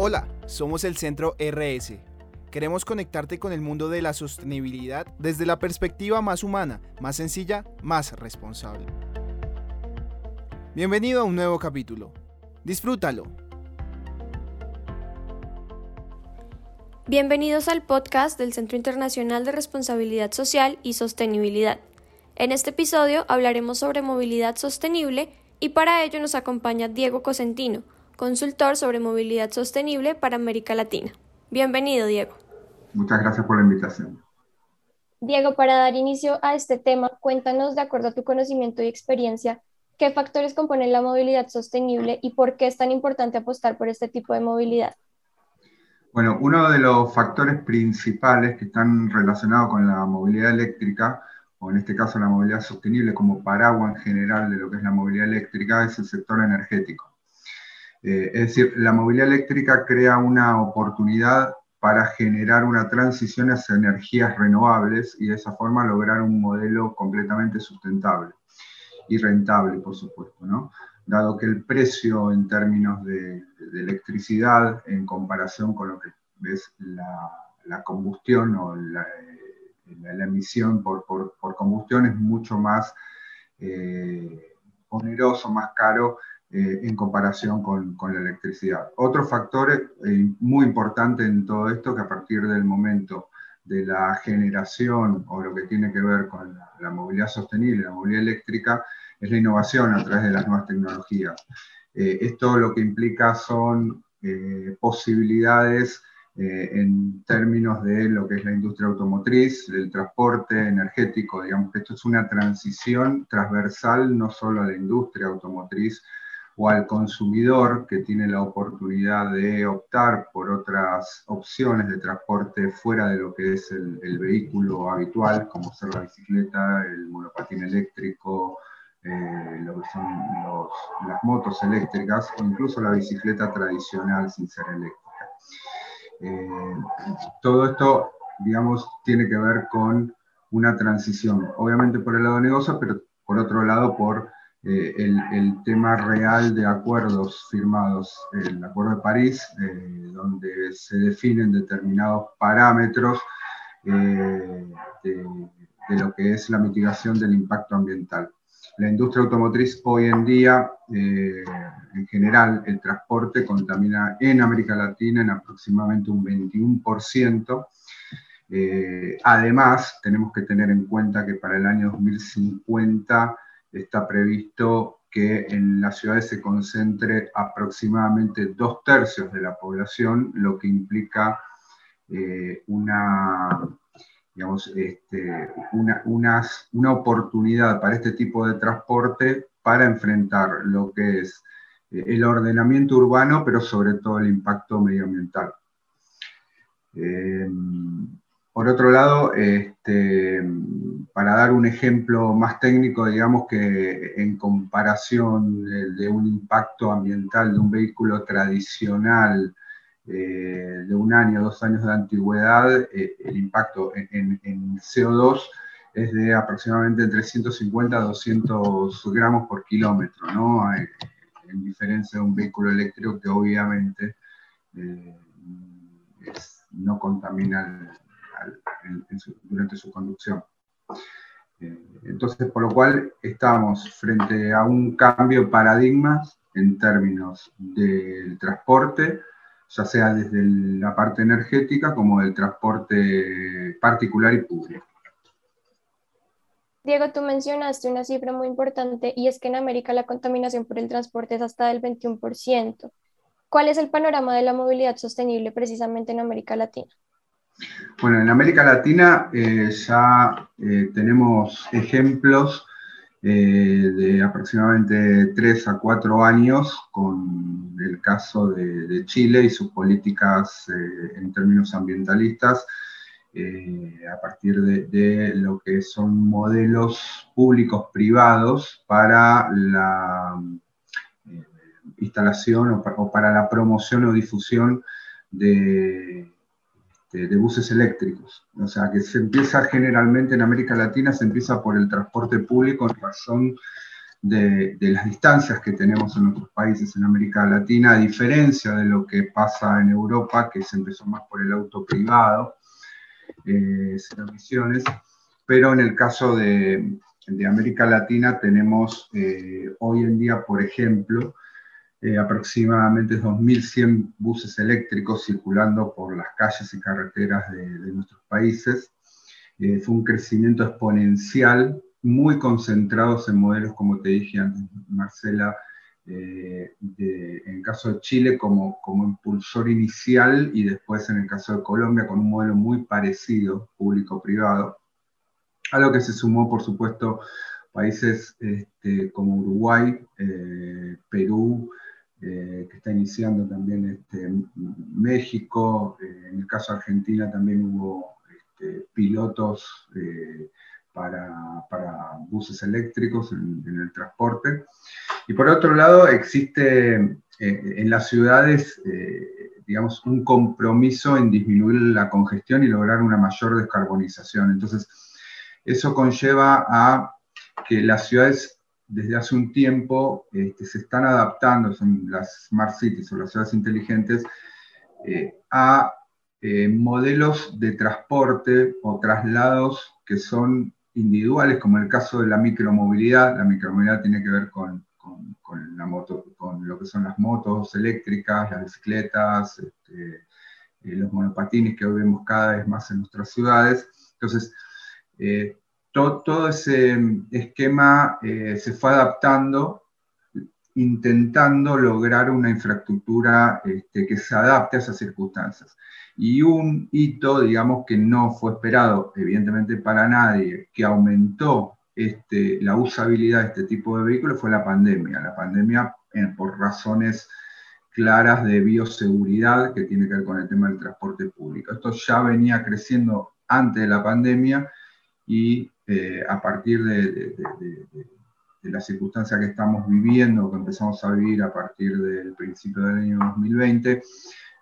Hola, somos el Centro RS. Queremos conectarte con el mundo de la sostenibilidad desde la perspectiva más humana, más sencilla, más responsable. Bienvenido a un nuevo capítulo. Disfrútalo. Bienvenidos al podcast del Centro Internacional de Responsabilidad Social y Sostenibilidad. En este episodio hablaremos sobre movilidad sostenible y para ello nos acompaña Diego Cosentino, consultor sobre movilidad sostenible para América Latina. Bienvenido, Diego. Muchas gracias por la invitación. Diego, para dar inicio a este tema, cuéntanos, de acuerdo a tu conocimiento y experiencia, qué factores componen la movilidad sostenible y por qué es tan importante apostar por este tipo de movilidad. Bueno, uno de los factores principales que están relacionados con la movilidad eléctrica, o en este caso la movilidad sostenible como paraguas en general de lo que es la movilidad eléctrica, es el sector energético. Eh, es decir, la movilidad eléctrica crea una oportunidad para generar una transición hacia energías renovables y de esa forma lograr un modelo completamente sustentable y rentable, por supuesto, dado que el precio en términos de, electricidad en comparación con lo que es la, combustión o la, emisión por, combustión es mucho más eh, oneroso, más caro eh, en comparación con, la electricidad. Otro factor eh, muy importante en todo esto, que a partir del momento de la generación o lo que tiene que ver con la, movilidad sostenible, la movilidad eléctrica, es la innovación a través de las nuevas tecnologías. Eh, esto lo que implica son posibilidades en términos de lo que es la industria automotriz, del transporte energético, digamos que esto es una transición transversal no solo a la industria automotriz, o al consumidor que tiene la oportunidad de optar por otras opciones de transporte fuera de lo que es el, vehículo habitual, como ser la bicicleta, el monopatín eléctrico, eh, lo que son las motos eléctricas o incluso la bicicleta tradicional sin ser eléctrica. Eh, todo esto, digamos, tiene que ver con una transición, obviamente por el lado de negocio, pero por otro lado por eh, el, tema real de acuerdos firmados, el Acuerdo de París, eh, donde se definen determinados parámetros eh, de, lo que es la mitigación del impacto ambiental. La industria automotriz hoy en día, en general, el transporte contamina en América Latina en aproximadamente un 21%. además, tenemos que tener en cuenta que para el año 2050 está previsto que en las ciudades se concentre aproximadamente dos tercios de la población, lo que implica eh, una, digamos, este, una, una, oportunidad para este tipo de transporte para enfrentar lo que es eh, el ordenamiento urbano, pero sobre todo el impacto medioambiental. Eh, por otro lado, este, para dar un ejemplo más técnico, digamos que en comparación de, un impacto ambiental de un vehículo tradicional eh, de un año, dos años de antigüedad, eh, el impacto en, CO2 es de aproximadamente entre 150 a 200 gramos por kilómetro, ¿no? Eh, en diferencia de un vehículo eléctrico que obviamente no contamina durante su conducción. Eh, entonces, por lo cual estamos frente a un cambio de paradigmas en términos del transporte, ya sea desde la parte energética como del transporte particular y público. Diego, tú mencionaste una cifra muy importante y es que en América la contaminación por el transporte es hasta del 21%. ¿Cuál es el panorama de la movilidad sostenible precisamente en América Latina? Bueno, en América Latina eh, ya eh, tenemos ejemplos eh, de aproximadamente tres a cuatro años con el caso de, Chile y sus políticas en términos ambientalistas a partir de, lo que son modelos públicos privados para la instalación o para la promoción o difusión de de, buses eléctricos. O sea, que se empieza generalmente en América Latina, se empieza por el transporte público en razón de, las distancias que tenemos en otros países en América Latina, a diferencia de lo que pasa en Europa, que se empezó más por el auto privado, eh, pero en el caso de, América Latina tenemos eh, hoy en día, por ejemplo, eh, aproximadamente 2.100 buses eléctricos circulando por las calles y carreteras de, nuestros países. fue un crecimiento exponencial muy concentrados en modelos, como te dije antes, Marcela, eh, en el caso de Chile como, como impulsor inicial y después en el caso de Colombia con un modelo muy parecido, público-privado, a lo que se sumó, por supuesto, países este, como Uruguay, eh, Perú, eh, que está iniciando también este, México, en el caso de Argentina también hubo este, pilotos para, buses eléctricos en, el transporte. Y por otro lado, existe eh, en las ciudades, eh, digamos, un compromiso en disminuir la congestión y lograr una mayor descarbonización. Entonces, eso conlleva a que las ciudades desde hace un tiempo este, se están adaptando, son las smart cities o las ciudades inteligentes, eh, a modelos de transporte o traslados que son individuales, como el caso de la micromovilidad. La micromovilidad tiene que ver con, la moto, con lo que son las motos eléctricas, las bicicletas, este, eh, los monopatines que vemos cada vez más en nuestras ciudades. Entonces, eh, todo ese esquema eh, se fue adaptando intentando lograr una infraestructura este, que se adapte a esas circunstancias. Y un hito, digamos, que no fue esperado, evidentemente, para nadie, que aumentó este, la usabilidad de este tipo de vehículos fue la pandemia. La pandemia, por razones claras de bioseguridad, que tiene que ver con el tema del transporte público. Esto ya venía creciendo antes de la pandemia y eh, a partir de, de la circunstancia que estamos viviendo, que empezamos a vivir a partir del principio del año 2020,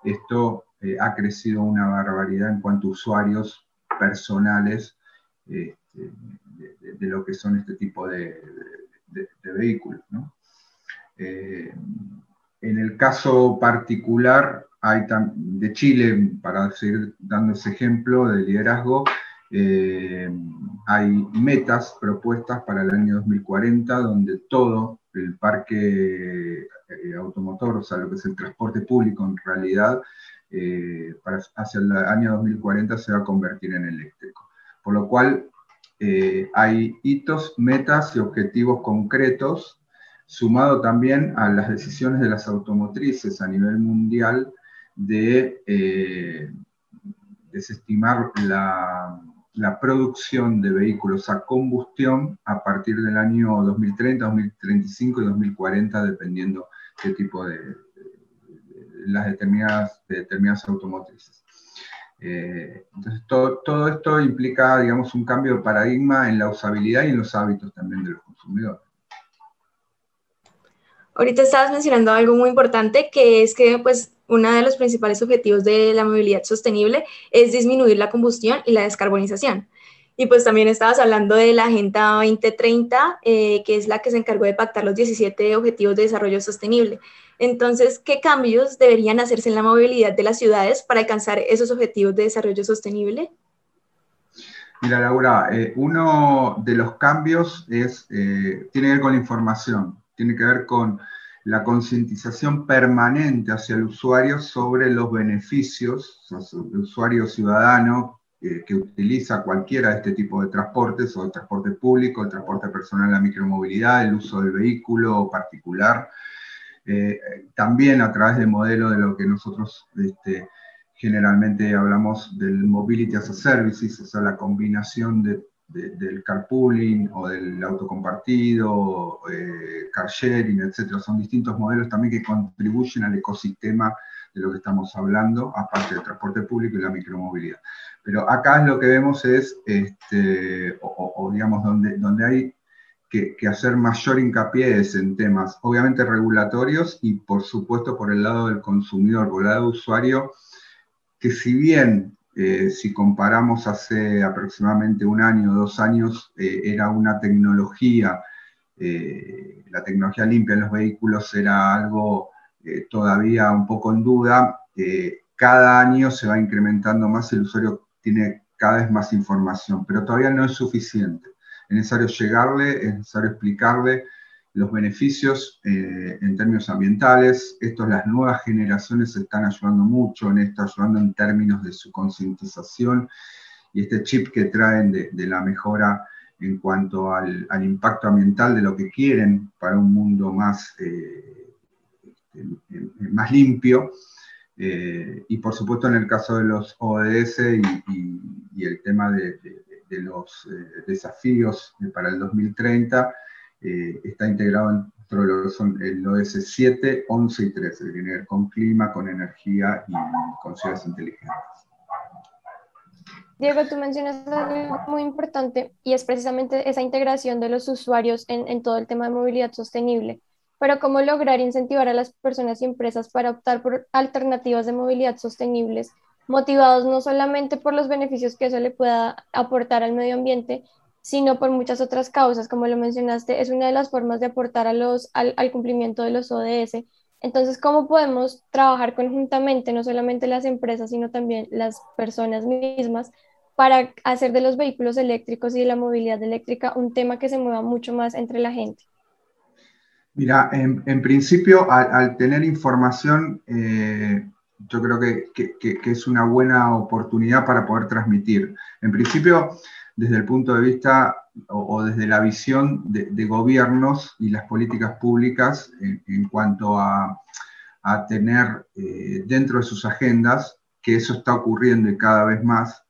esto eh, ha crecido una barbaridad en cuanto a usuarios personales este, de, lo que son este tipo de, vehículos. Eh, en el caso particular hay de Chile, para seguir dando ese ejemplo de liderazgo, eh, hay metas propuestas para el año 2040 donde todo el parque automotor, o sea, lo que es el transporte público en realidad, eh, hacia el año 2040 se va a convertir en eléctrico. Por lo cual eh, hay hitos, metas y objetivos concretos, sumado también a las decisiones de las automotrices a nivel mundial de eh, desestimar la, la producción de vehículos a combustión a partir del año 2030, 2035 y 2040, dependiendo qué tipo de, las determinadas, automotrices. Eh, entonces, todo, todo, esto implica, digamos, un cambio de paradigma en la usabilidad y en los hábitos también de los consumidores. Ahorita estabas mencionando algo muy importante, que es que, pues, uno de los principales objetivos de la movilidad sostenible es disminuir la combustión y la descarbonización. Y pues también estabas hablando de la Agenda 2030, eh, que es la que se encargó de pactar los 17 Objetivos de Desarrollo Sostenible. Entonces, ¿qué cambios deberían hacerse en la movilidad de las ciudades para alcanzar esos objetivos de desarrollo sostenible? Mira, Laura, eh, uno de los cambios es, eh, tiene que ver con la información, tiene que ver con la concientización permanente hacia el usuario sobre los beneficios, o sea, el usuario ciudadano eh, que utiliza cualquiera de este tipo de transportes, o el transporte público, el transporte personal, la micromovilidad, el uso del vehículo particular, eh, también a través del modelo de lo que nosotros este, generalmente hablamos del Mobility as a Services, o sea, la combinación del carpooling o del auto compartido, eh, car sharing, etc. Son distintos modelos también que contribuyen al ecosistema de lo que estamos hablando, aparte del transporte público y la micromovilidad. Pero acá lo que vemos es, este, o, digamos, donde, donde hay que, hacer mayor hincapié es en temas, obviamente regulatorios y por supuesto por el lado del consumidor, por el lado del usuario, que si bien eh, si comparamos hace aproximadamente un año, dos años, eh, era una tecnología la tecnología limpia en los vehículos era algo todavía un poco en duda. cada año se va incrementando más, el usuario tiene cada vez más información, pero todavía no es suficiente. Es necesario llegarle, es necesario explicarle los beneficios eh, en términos ambientales. Esto, las nuevas generaciones están ayudando mucho en esto, ayudando en términos de su concientización y este chip que traen de, la mejora en cuanto al, impacto ambiental de lo que quieren para un mundo más, eh, más limpio. Eh, y por supuesto en el caso de los ODS y, el tema de los desafíos para el 2030, eh, está integrado dentro de lo que son el ODS 7, 11 y 13, que tiene que ver con clima, con energía y con ciudades inteligentes. Diego, tú mencionas algo muy importante y es precisamente esa integración de los usuarios en, en, todo el tema de movilidad sostenible. Pero ¿cómo lograr incentivar a las personas y empresas para optar por alternativas de movilidad sostenibles, motivados no solamente por los beneficios que eso le pueda aportar al medio ambiente, sino por muchas otras causas, como lo mencionaste, es una de las formas de aportar a los, al, cumplimiento de los ODS. Entonces, ¿cómo podemos trabajar conjuntamente, no solamente las empresas, sino también las personas mismas, para hacer de los vehículos eléctricos y de la movilidad eléctrica un tema que se mueva mucho más entre la gente? Mira, en, principio, al, tener información, eh, yo creo que, es una buena oportunidad para poder transmitir. En principio, desde el punto de vista o, desde la visión de, gobiernos y las políticas públicas en, cuanto a, tener eh, dentro de sus agendas, que eso está ocurriendo y cada vez más,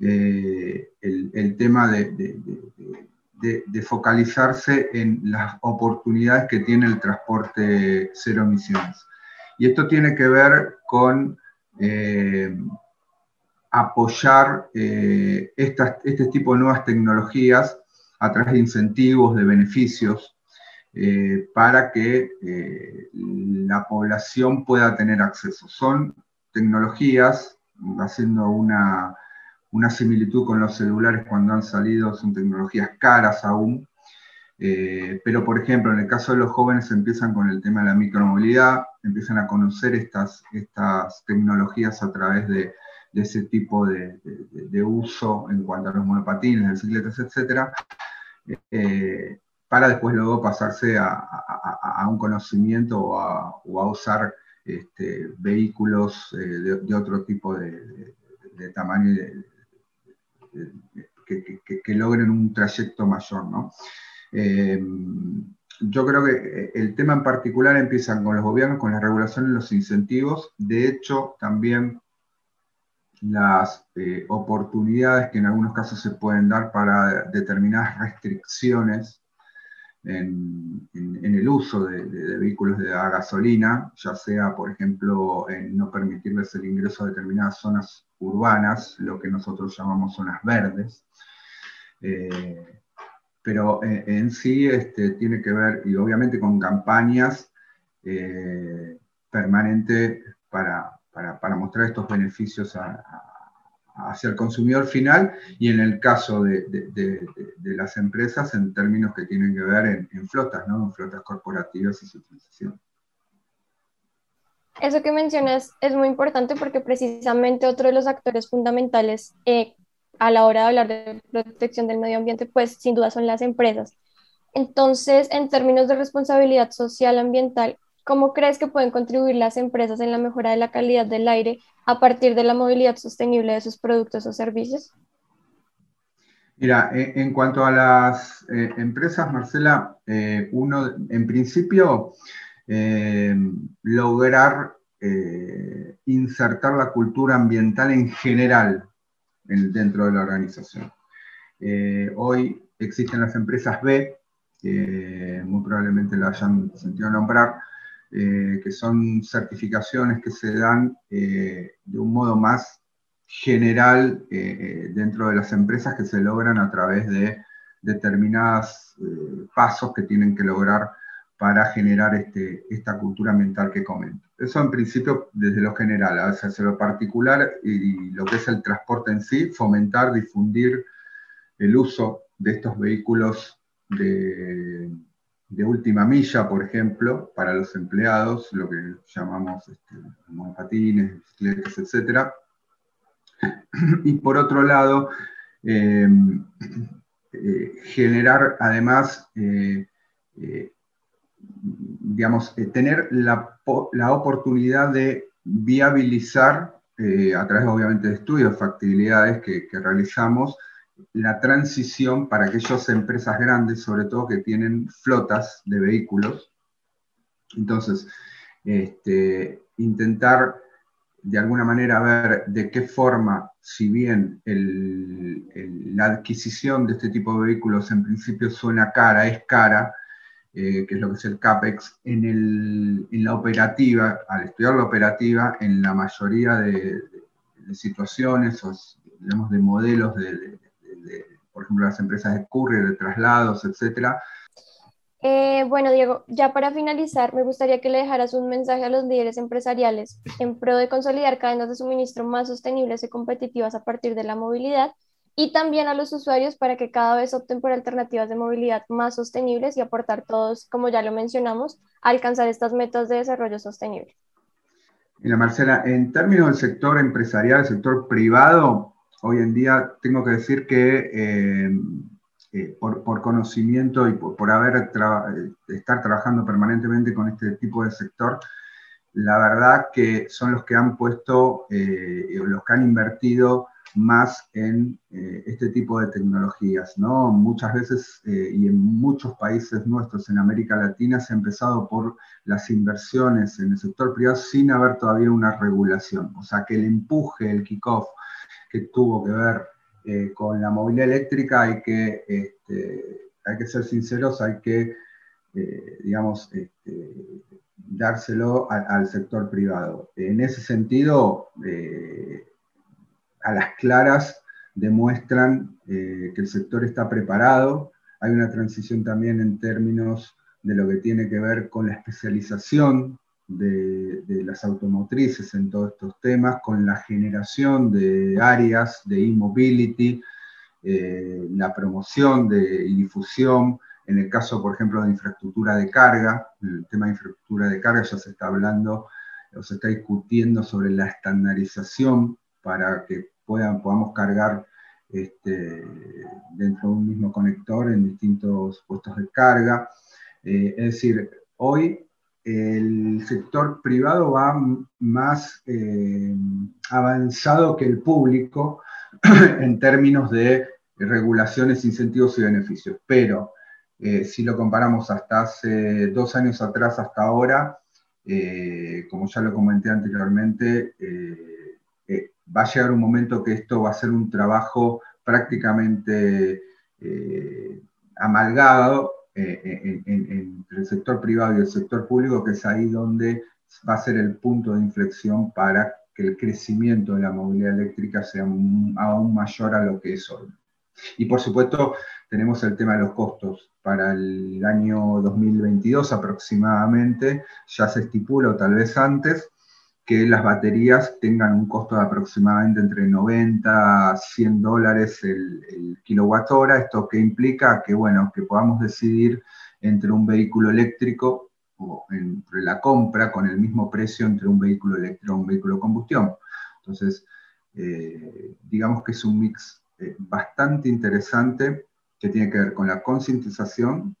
eh, el, tema de, focalizarse en las oportunidades que tiene el transporte cero emisiones. Y esto tiene que ver con eh, apoyar eh, este tipo de nuevas tecnologías a través de incentivos, de beneficios, eh, para que eh, la población pueda tener acceso. Son tecnologías, haciendo una, una, similitud con los celulares cuando han salido, son tecnologías caras aún, pero por ejemplo, en el caso de los jóvenes empiezan con el tema de la micromovilidad, empiezan a conocer estas, estas tecnologías a través de de ese tipo de, uso en cuanto a los monopatines, bicicletas, etc., eh, para después luego pasarse a, un conocimiento o a, usar este, vehículos eh, de, otro tipo de, tamaño que, logren un trayecto mayor. ¿no? Eh, yo creo que el tema en particular empieza con los gobiernos, con las regulaciones, los incentivos. De hecho, también las eh, oportunidades que en algunos casos se pueden dar para determinadas restricciones en, el uso de, vehículos de gasolina, ya sea, por ejemplo, en no permitirles el ingreso a determinadas zonas urbanas, lo que nosotros llamamos zonas verdes. Eh, pero eh, en, sí este, tiene que ver, y obviamente con campañas permanentes para, para, mostrar estos beneficios hacia el consumidor final y en el caso de, las empresas en términos que tienen que ver en, flotas, ¿no? en flotas corporativas y su utilización. Eso que mencionas es muy importante porque precisamente otro de los actores fundamentales eh, a la hora de hablar de protección del medio ambiente, pues sin duda son las empresas. Entonces, en términos de responsabilidad social ambiental, ¿Cómo crees que pueden contribuir las empresas en la mejora de la calidad del aire a partir de la movilidad sostenible de sus productos o servicios? Mira, en cuanto a las eh, empresas, Marcela, eh, uno, en principio, eh, lograr insertar la cultura ambiental en general dentro de la organización. hoy existen las empresas B, que muy probablemente la hayan sentido nombrar, eh, que son certificaciones que se dan eh, de un modo más general eh, dentro de las empresas que se logran a través de determinados pasos que tienen que lograr para generar este, esta cultura ambiental que comento. Eso en principio desde lo general, hacia lo particular y lo que es el transporte en sí, fomentar, difundir el uso de estos vehículos de de última milla, por ejemplo, para los empleados, lo que llamamos este, monopatines, bicicletas, etc. Y por otro lado, em, eh, generar además, eh, eh, digamos, tener la, oportunidad de viabilizar, a través obviamente de estudios, factibilidades que realizamos, la transición para aquellas empresas grandes, sobre todo que tienen flotas de vehículos. Entonces, este, intentar de alguna manera ver de qué forma, si bien la adquisición de este tipo de vehículos en principio suena cara, es cara, eh, que es lo que es el CAPEX, en, la operativa, al estudiar la operativa, en la mayoría de, situaciones o digamos, de modelos de, por ejemplo, las empresas de courier, de traslados, etcétera. Eh, bueno, Diego, ya para finalizar, me gustaría que le dejaras un mensaje a los líderes empresariales en pro de consolidar cadenas de suministro más sostenibles y competitivas a partir de la movilidad y también a los usuarios para que cada vez opten por alternativas de movilidad más sostenibles y aportar todos, como ya lo mencionamos, a alcanzar estas metas de desarrollo sostenible. Mira, Marcela, en términos del sector empresarial, el sector privado, hoy en día tengo que decir que eh, eh, por, conocimiento y por, haber eh, estar trabajando permanentemente con este tipo de sector, la verdad que son los que han puesto, los que han invertido más en este tipo de tecnologías, ¿no? Muchas veces y en muchos países nuestros en América Latina se ha empezado por las inversiones en el sector privado sin haber todavía una regulación. O sea, que el empuje, el kickoff que tuvo que ver eh, con la movilidad eléctrica, hay que, este, hay que ser sinceros, hay que, eh, digamos, este, dárselo al sector privado. En ese sentido, eh, a las claras demuestran que el sector está preparado. Hay una transición también en términos de lo que tiene que ver con la especialización de, las automotrices en todos estos temas, con la generación de áreas de e-mobility, eh, la promoción de, y difusión, en el caso, por ejemplo, de infraestructura de carga, el tema de infraestructura de carga ya se está hablando o se está discutiendo sobre la estandarización para que puedan, podamos cargar este, dentro de un mismo conector en distintos puestos de carga. Eh, es decir, hoy el sector privado va más eh, avanzado que el público en términos de regulaciones, incentivos y beneficios. Pero eh, si lo comparamos hasta hace dos años atrás hasta ahora, eh, como ya lo comenté anteriormente, va a llegar un momento que esto va a ser un trabajo prácticamente amalgado eh, entre el sector privado y el sector público, que es ahí donde va a ser el punto de inflexión para que el crecimiento de la movilidad eléctrica sea aún mayor a lo que es hoy. Y por supuesto, tenemos el tema de los costos. Para el año 2022 aproximadamente, ya se estipula, o tal vez antes, que las baterías tengan un costo de aproximadamente entre 90 a 100 dólares el, kilowatt hora. Esto que implica que, bueno, que podamos decidir entre un vehículo eléctrico o entre la compra con el mismo precio entre un vehículo eléctrico y un vehículo de combustión. Entonces, eh, digamos que es un mix eh, bastante interesante que tiene que ver con la concientización,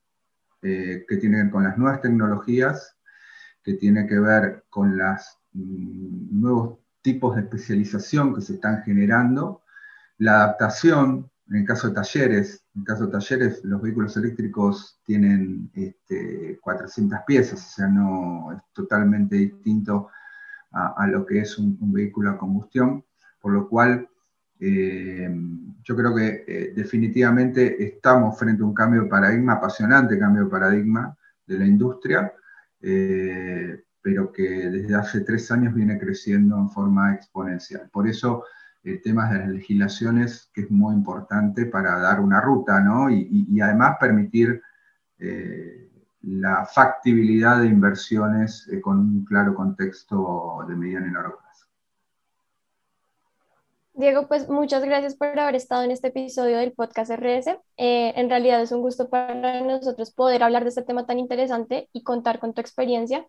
eh, que tiene que ver con las nuevas tecnologías, que tiene que ver con las nuevos tipos de especialización que se están generando, la adaptación, en el caso de talleres, en el caso de talleres los vehículos eléctricos tienen 400 este, piezas, o sea, no es totalmente distinto a, lo que es un, vehículo a combustión, por lo cual eh, yo creo que eh, definitivamente estamos frente a un cambio de paradigma, apasionante cambio de paradigma de la industria, eh, pero que desde hace tres años viene creciendo en forma exponencial. Por eso el tema de las legislaciones, que es muy importante para dar una ruta, ¿no? Y, además permitir eh, la factibilidad de inversiones con un claro contexto de mediano y largo plazo. Diego, pues muchas gracias por haber estado en este episodio del podcast RS. Eh, en realidad es un gusto para nosotros poder hablar de este tema tan interesante y contar con tu experiencia.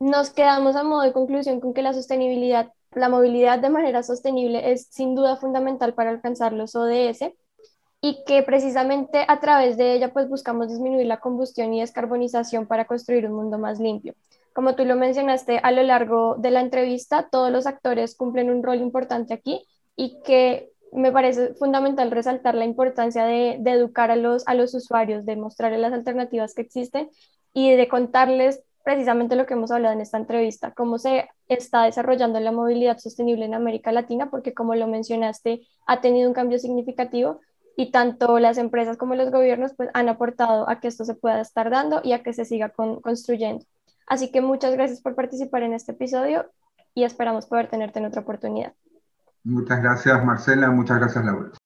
Nos quedamos a modo de conclusión con que la sostenibilidad, la movilidad de manera sostenible es sin duda fundamental para alcanzar los ODS y que precisamente a través de ella pues buscamos disminuir la combustión y descarbonización para construir un mundo más limpio. Como tú lo mencionaste a lo largo de la entrevista, todos los actores cumplen un rol importante aquí y que me parece fundamental resaltar la importancia de, educar a los, a los usuarios, de mostrarles las alternativas que existen y de contarles precisamente lo que hemos hablado en esta entrevista, cómo se está desarrollando la movilidad sostenible en América Latina, porque como lo mencionaste, ha tenido un cambio significativo y tanto las empresas como los gobiernos pues, han aportado a que esto se pueda estar dando y a que se siga construyendo. Así que muchas gracias por participar en este episodio y esperamos poder tenerte en otra oportunidad. Muchas gracias Marcela, muchas gracias Laura.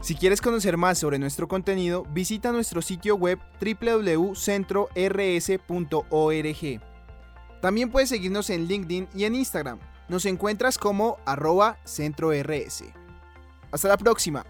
Si quieres conocer más sobre nuestro contenido, visita nuestro sitio web www.centrors.org. También puedes seguirnos en LinkedIn y en Instagram. Nos encuentras como arroba centrors. Hasta la próxima.